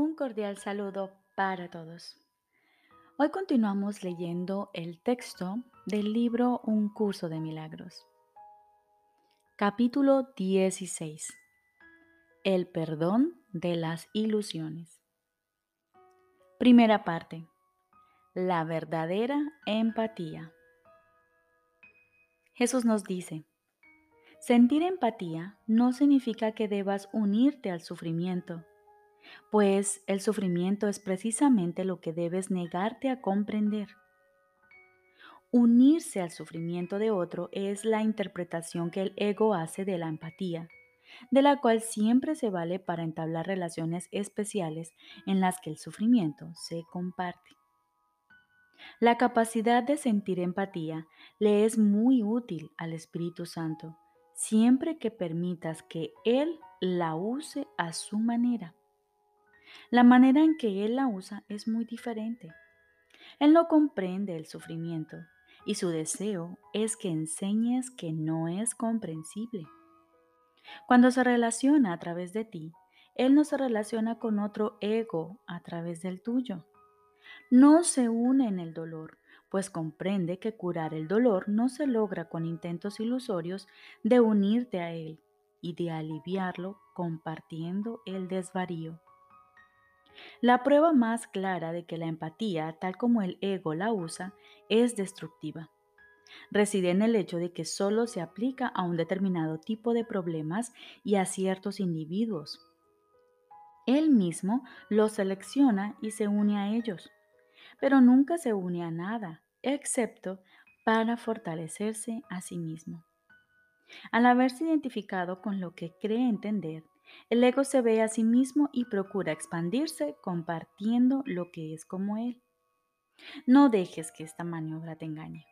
Un cordial saludo para todos. Hoy continuamos leyendo el texto del libro Un curso de milagros. Capítulo 16. El perdón de las ilusiones. Primera parte. La verdadera empatía. Jesús nos dice, sentir empatía no significa que debas unirte al sufrimiento pues el sufrimiento es precisamente lo que debes negarte a comprender. Unirse al sufrimiento de otro es la interpretación que el ego hace de la empatía, de la cual siempre se vale para entablar relaciones especiales en las que el sufrimiento se comparte. La capacidad de sentir empatía le es muy útil al Espíritu Santo, siempre que permitas que Él la use a su manera. La manera en que Él la usa es muy diferente. Él no comprende el sufrimiento y su deseo es que enseñes que no es comprensible. Cuando se relaciona a través de ti, Él no se relaciona con otro ego a través del tuyo. No se une en el dolor, pues comprende que curar el dolor no se logra con intentos ilusorios de unirte a Él y de aliviarlo compartiendo el desvarío. La prueba más clara de que la empatía, tal como el ego la usa, es destructiva. Reside en el hecho de que solo se aplica a un determinado tipo de problemas y a ciertos individuos. Él mismo los selecciona y se une a ellos, pero nunca se une a nada, excepto para fortalecerse a sí mismo. Al haberse identificado con lo que cree entender, el ego se ve a sí mismo y procura expandirse compartiendo lo que es como él. No dejes que esta maniobra te engañe.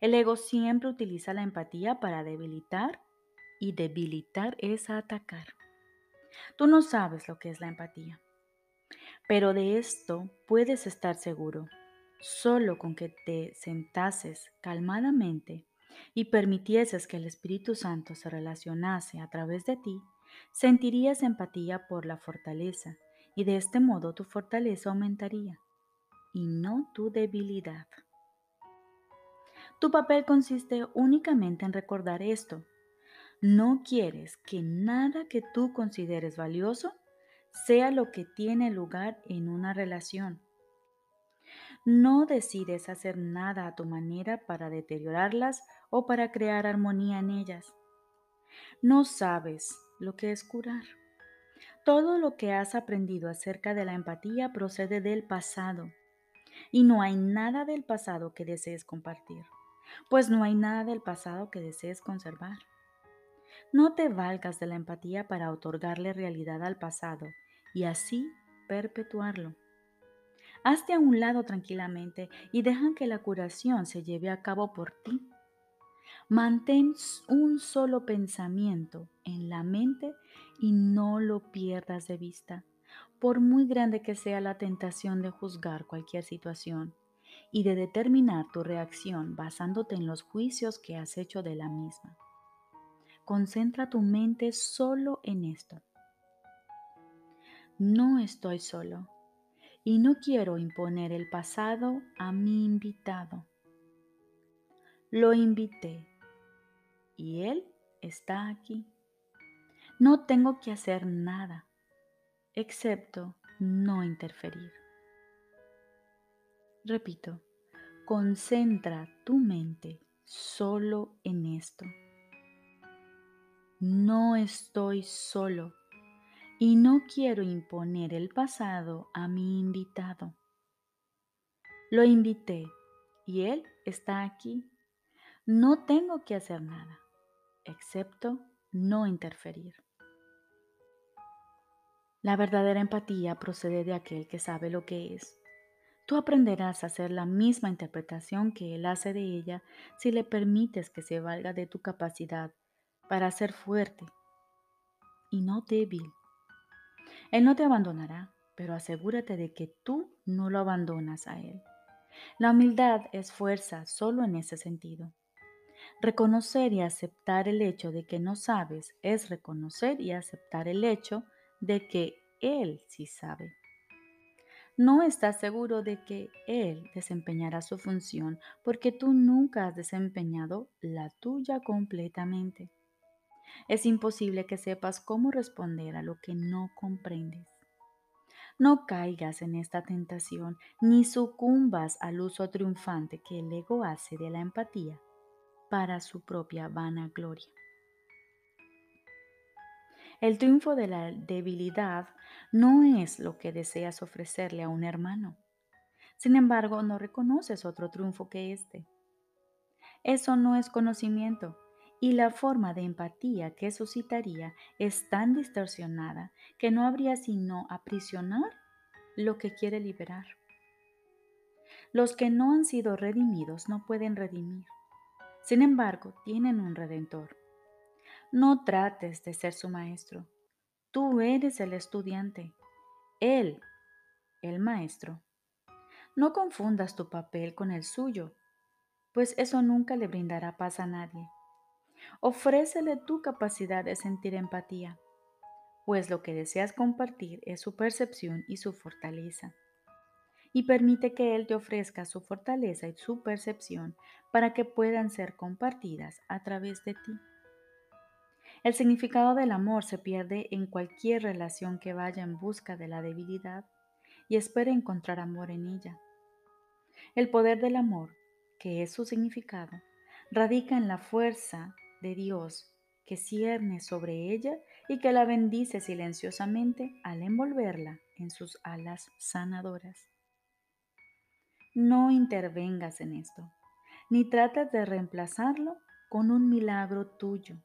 El ego siempre utiliza la empatía para debilitar y debilitar es atacar. Tú no sabes lo que es la empatía, pero de esto puedes estar seguro. Solo con que te sentases calmadamente y permitieses que el Espíritu Santo se relacionase a través de ti, Sentirías empatía por la fortaleza y de este modo tu fortaleza aumentaría y no tu debilidad. Tu papel consiste únicamente en recordar esto. No quieres que nada que tú consideres valioso sea lo que tiene lugar en una relación. No decides hacer nada a tu manera para deteriorarlas o para crear armonía en ellas. No sabes lo que es curar. Todo lo que has aprendido acerca de la empatía procede del pasado y no hay nada del pasado que desees compartir, pues no hay nada del pasado que desees conservar. No te valgas de la empatía para otorgarle realidad al pasado y así perpetuarlo. Hazte a un lado tranquilamente y deja que la curación se lleve a cabo por ti. Mantén un solo pensamiento en la mente y no lo pierdas de vista, por muy grande que sea la tentación de juzgar cualquier situación y de determinar tu reacción basándote en los juicios que has hecho de la misma. Concentra tu mente solo en esto. No estoy solo y no quiero imponer el pasado a mi invitado. Lo invité y Él está aquí. No tengo que hacer nada, excepto no interferir. Repito, concentra tu mente solo en esto. No estoy solo y no quiero imponer el pasado a mi invitado. Lo invité y él está aquí. No tengo que hacer nada excepto no interferir. La verdadera empatía procede de aquel que sabe lo que es. Tú aprenderás a hacer la misma interpretación que él hace de ella si le permites que se valga de tu capacidad para ser fuerte y no débil. Él no te abandonará, pero asegúrate de que tú no lo abandonas a él. La humildad es fuerza solo en ese sentido. Reconocer y aceptar el hecho de que no sabes es reconocer y aceptar el hecho de que Él sí sabe. No estás seguro de que Él desempeñará su función porque tú nunca has desempeñado la tuya completamente. Es imposible que sepas cómo responder a lo que no comprendes. No caigas en esta tentación ni sucumbas al uso triunfante que el ego hace de la empatía para su propia vanagloria. El triunfo de la debilidad no es lo que deseas ofrecerle a un hermano. Sin embargo, no reconoces otro triunfo que este. Eso no es conocimiento, y la forma de empatía que suscitaría es tan distorsionada que no habría sino aprisionar lo que quiere liberar. Los que no han sido redimidos no pueden redimir. Sin embargo, tienen un redentor. No trates de ser su maestro. Tú eres el estudiante. Él, el maestro. No confundas tu papel con el suyo, pues eso nunca le brindará paz a nadie. Ofrécele tu capacidad de sentir empatía, pues lo que deseas compartir es su percepción y su fortaleza. Y permite que Él te ofrezca su fortaleza y su percepción para que puedan ser compartidas a través de ti. El significado del amor se pierde en cualquier relación que vaya en busca de la debilidad y espere encontrar amor en ella. El poder del amor, que es su significado, radica en la fuerza de Dios que cierne sobre ella y que la bendice silenciosamente al envolverla en sus alas sanadoras. No intervengas en esto, ni trates de reemplazarlo con un milagro tuyo.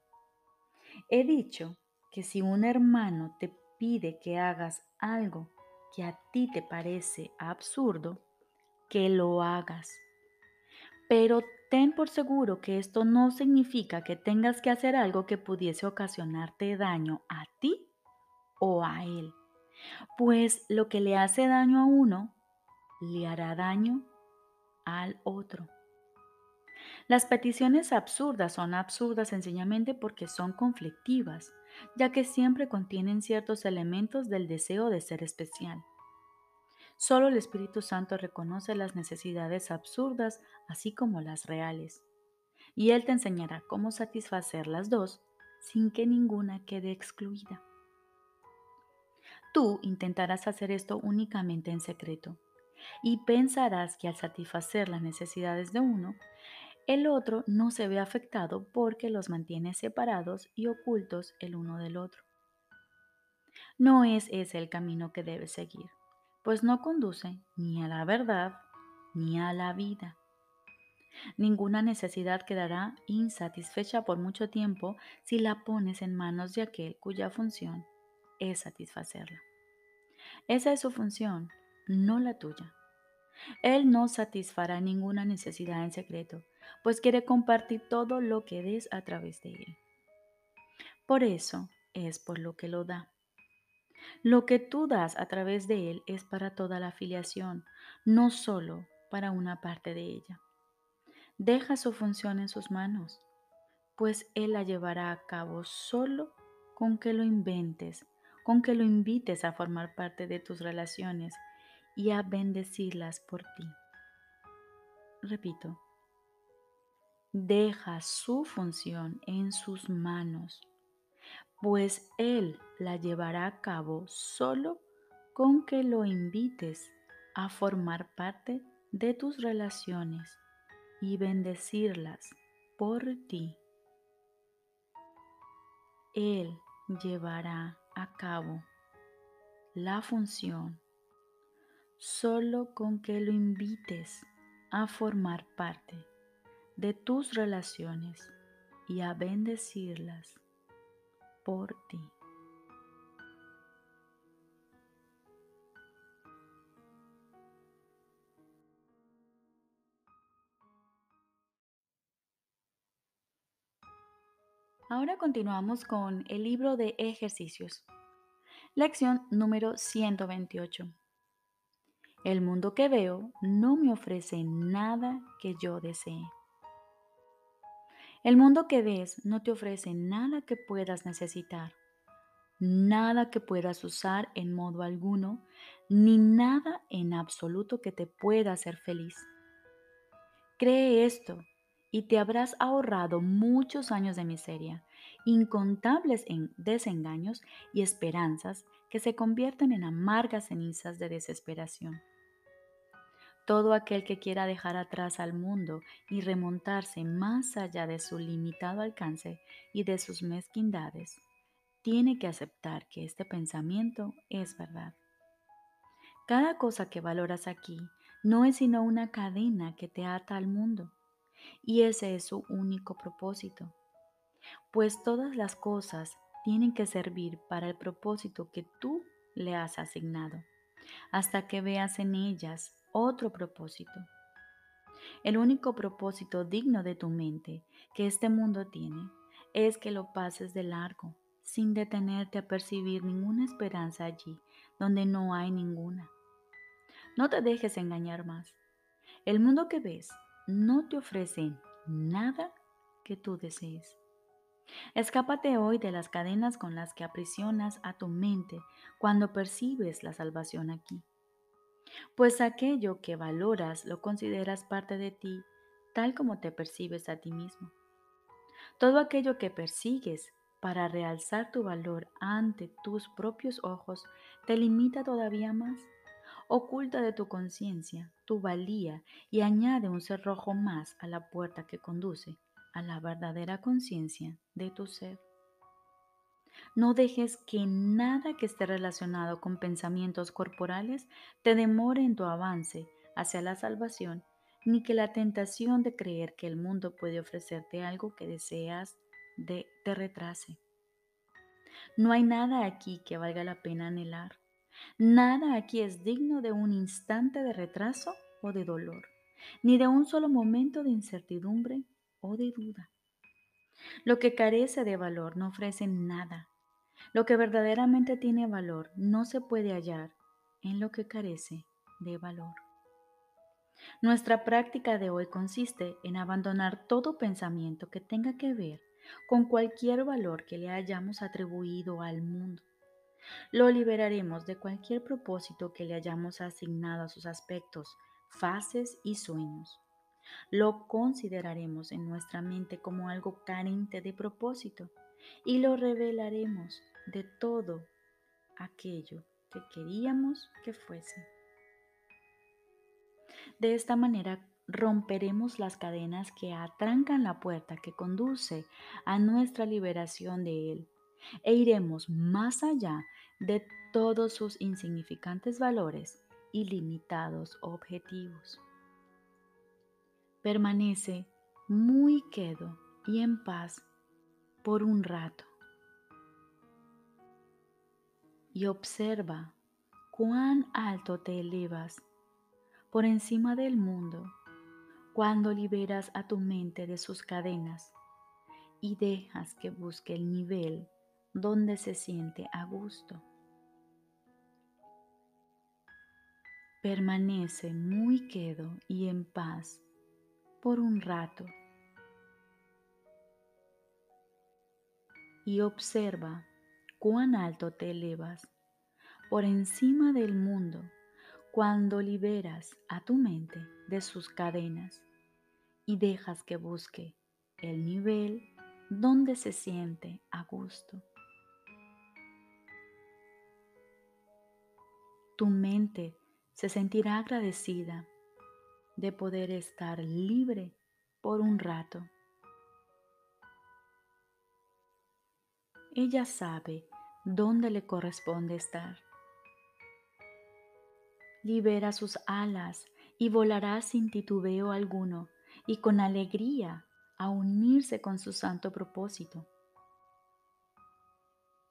He dicho que si un hermano te pide que hagas algo que a ti te parece absurdo, que lo hagas. Pero ten por seguro que esto no significa que tengas que hacer algo que pudiese ocasionarte daño a ti o a él, pues lo que le hace daño a uno, le hará daño al otro. Las peticiones absurdas son absurdas sencillamente porque son conflictivas, ya que siempre contienen ciertos elementos del deseo de ser especial. Solo el Espíritu Santo reconoce las necesidades absurdas así como las reales. Y Él te enseñará cómo satisfacer las dos sin que ninguna quede excluida. Tú intentarás hacer esto únicamente en secreto y pensarás que al satisfacer las necesidades de uno, el otro no se ve afectado porque los mantiene separados y ocultos el uno del otro. No es ese el camino que debes seguir pues no conduce ni a la verdad ni a la vida. Ninguna necesidad quedará insatisfecha por mucho tiempo si la pones en manos de aquel cuya función es satisfacerla. Esa es su función, no la tuya. Él no satisfará ninguna necesidad en secreto, pues quiere compartir todo lo que des a través de él. Por eso es por lo que lo da. Lo que tú das a través de Él es para toda la afiliación, no solo para una parte de ella. Deja su función en sus manos, pues Él la llevará a cabo solo con que lo inventes, con que lo invites a formar parte de tus relaciones y a bendecirlas por ti. Repito, deja su función en sus manos pues Él la llevará a cabo solo con que lo invites a formar parte de tus relaciones y bendecirlas por ti. Él llevará a cabo la función solo con que lo invites a formar parte de tus relaciones y a bendecirlas por ti. Ahora continuamos con el libro de ejercicios. Lección número 128. El mundo que veo no me ofrece nada que yo desee. El mundo que ves no te ofrece nada que puedas necesitar. nada que puedas usar en modo alguno, ni nada en absoluto que te pueda hacer feliz. Cree esto y te habrás ahorrado muchos años de miseria, incontables en desengaños y esperanzas que se convierten en amargas cenizas de desesperación. Todo aquel que quiera dejar atrás al mundo y remontarse más allá de su limitado alcance y de sus mezquindades, tiene que aceptar que este pensamiento es verdad. Cada cosa que valoras aquí no es sino una cadena que te ata al mundo, y ese es su único propósito, pues todas las cosas tienen que servir para el propósito que tú le has asignado, hasta que veas en ellas otro propósito. El único propósito digno de tu mente que este mundo tiene es que lo pases de largo, sin detenerte a percibir ninguna esperanza allí donde no hay ninguna. No te dejes engañar más. El mundo que ves no te ofrece nada que tú desees. Escápate hoy de las cadenas con las que aprisionas a tu mente cuando percibes la salvación aquí pues aquello que valoras lo consideras parte de ti, tal como te percibes a ti mismo. Todo aquello que persigues para realzar tu valor ante tus propios ojos te limita todavía más, oculta de tu conciencia tu valía y añade un cerrojo más a la puerta que conduce a la verdadera conciencia de tu ser. No dejes que nada que esté relacionado con pensamientos corporales te demore en tu avance hacia la salvación, ni que la tentación de creer que el mundo puede ofrecerte algo que deseas de, te retrase. No hay nada aquí que valga la pena anhelar. Nada aquí es digno de un instante de retraso o de dolor, ni de un solo momento de incertidumbre o de duda. Lo que carece de valor no ofrece nada, lo que verdaderamente tiene valor no se puede hallar en lo que carece de valor. Nuestra práctica de hoy consiste en abandonar todo pensamiento que tenga que ver con cualquier valor que le hayamos atribuido al mundo. Lo liberaremos de cualquier propósito que le hayamos asignado a sus aspectos, fases y sueños. Lo consideraremos en nuestra mente como algo carente de propósito y lo revelaremos de todo aquello que queríamos que fuese. De esta manera romperemos las cadenas que atrancan la puerta que conduce a nuestra liberación de Él e iremos más allá de todos sus insignificantes valores y limitados objetivos. Permanece muy quedo y en paz por un rato y observa cuán alto te elevas por encima del mundo cuando liberas a tu mente de sus cadenas y dejas que busque el nivel donde se siente a gusto. Permanece muy quedo y en paz por un rato y observa cuán alto te elevas por encima del mundo cuando liberas a tu mente de sus cadenas y dejas que busque el nivel donde se siente a gusto. Tu mente se sentirá agradecida de poder estar libre por un rato. Ella sabe dónde le corresponde estar. Libera sus alas y volará sin titubeo alguno y con alegría a unirse con su santo propósito.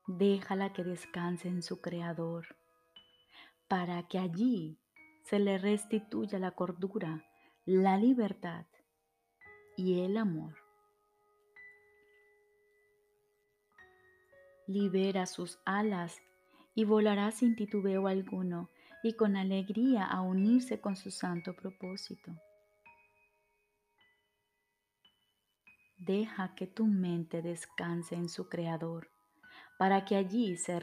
Déjala que descanse en su Creador, para que allí se le restituya la cordura, la libertad y el amor. Libera sus alas y volará sin titubeo alguno y con alegría a unirse con su santo propósito. Deja que tu mente descanse en su Creador para que allí se,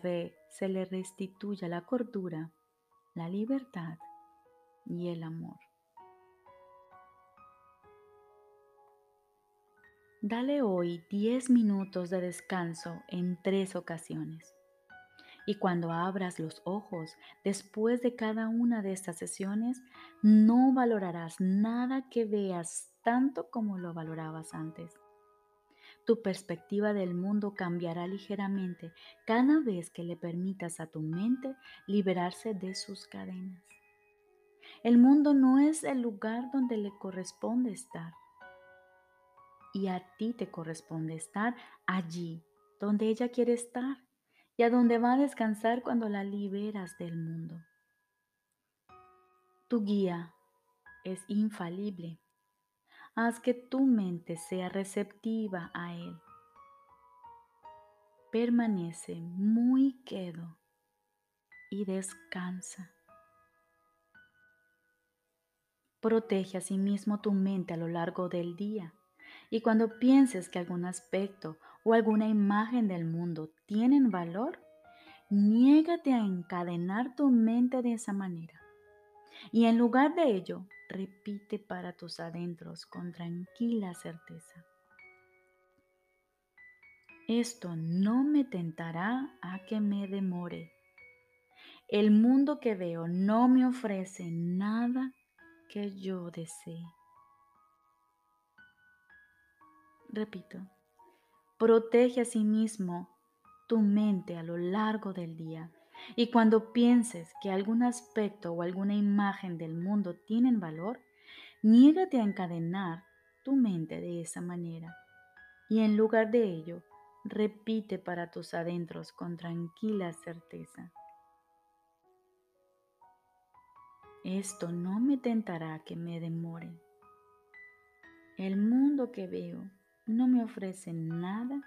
le restituya la cordura, la libertad y el amor. Dale hoy 10 minutos de descanso en tres ocasiones. Y cuando abras los ojos después de cada una de estas sesiones, no valorarás nada que veas tanto como lo valorabas antes. Tu perspectiva del mundo cambiará ligeramente cada vez que le permitas a tu mente liberarse de sus cadenas. El mundo no es el lugar donde le corresponde estar y a ti te corresponde estar allí donde ella quiere estar y a donde va a descansar cuando la liberas del mundo. Tu guía es infalible. Haz que tu mente sea receptiva a él. Permanece muy quedo y descansa. Protege a sí mismo tu mente a lo largo del día y cuando pienses que algún aspecto o alguna imagen del mundo tienen valor, niégate a encadenar tu mente de esa manera. Y en lugar de ello, repite para tus adentros con tranquila certeza. Esto no me tentará a que me demore. El mundo que veo no me ofrece nada que yo desee. Repito, protege a sí mismo tu mente a lo largo del día y cuando pienses que algún aspecto o alguna imagen del mundo tienen valor, niégate a encadenar tu mente de esa manera y en lugar de ello, repite para tus adentros con tranquila certeza. Esto no me tentará que me demore. El mundo que veo no me ofrece nada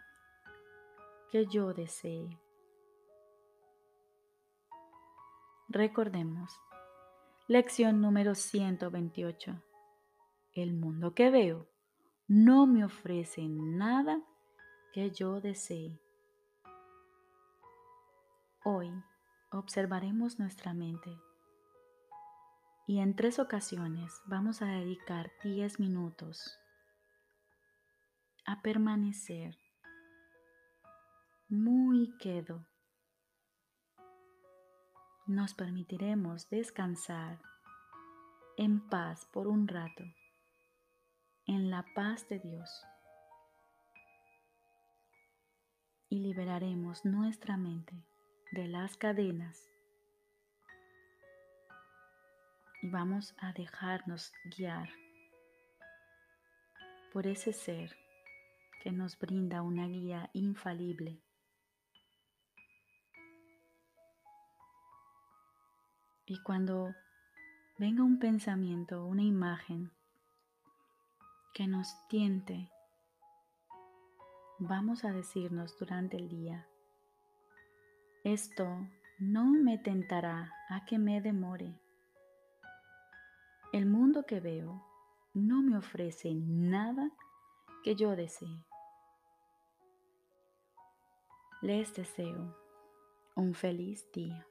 que yo desee. Recordemos, lección número 128. El mundo que veo no me ofrece nada que yo desee. Hoy observaremos nuestra mente y en tres ocasiones vamos a dedicar 10 minutos a permanecer muy quedo. Nos permitiremos descansar en paz por un rato, en la paz de Dios. Y liberaremos nuestra mente de las cadenas y vamos a dejarnos guiar por ese ser que nos brinda una guía infalible. Y cuando venga un pensamiento, una imagen que nos tiente, vamos a decirnos durante el día, esto no me tentará a que me demore. El mundo que veo no me ofrece nada que yo desee. Les deseo un feliz día.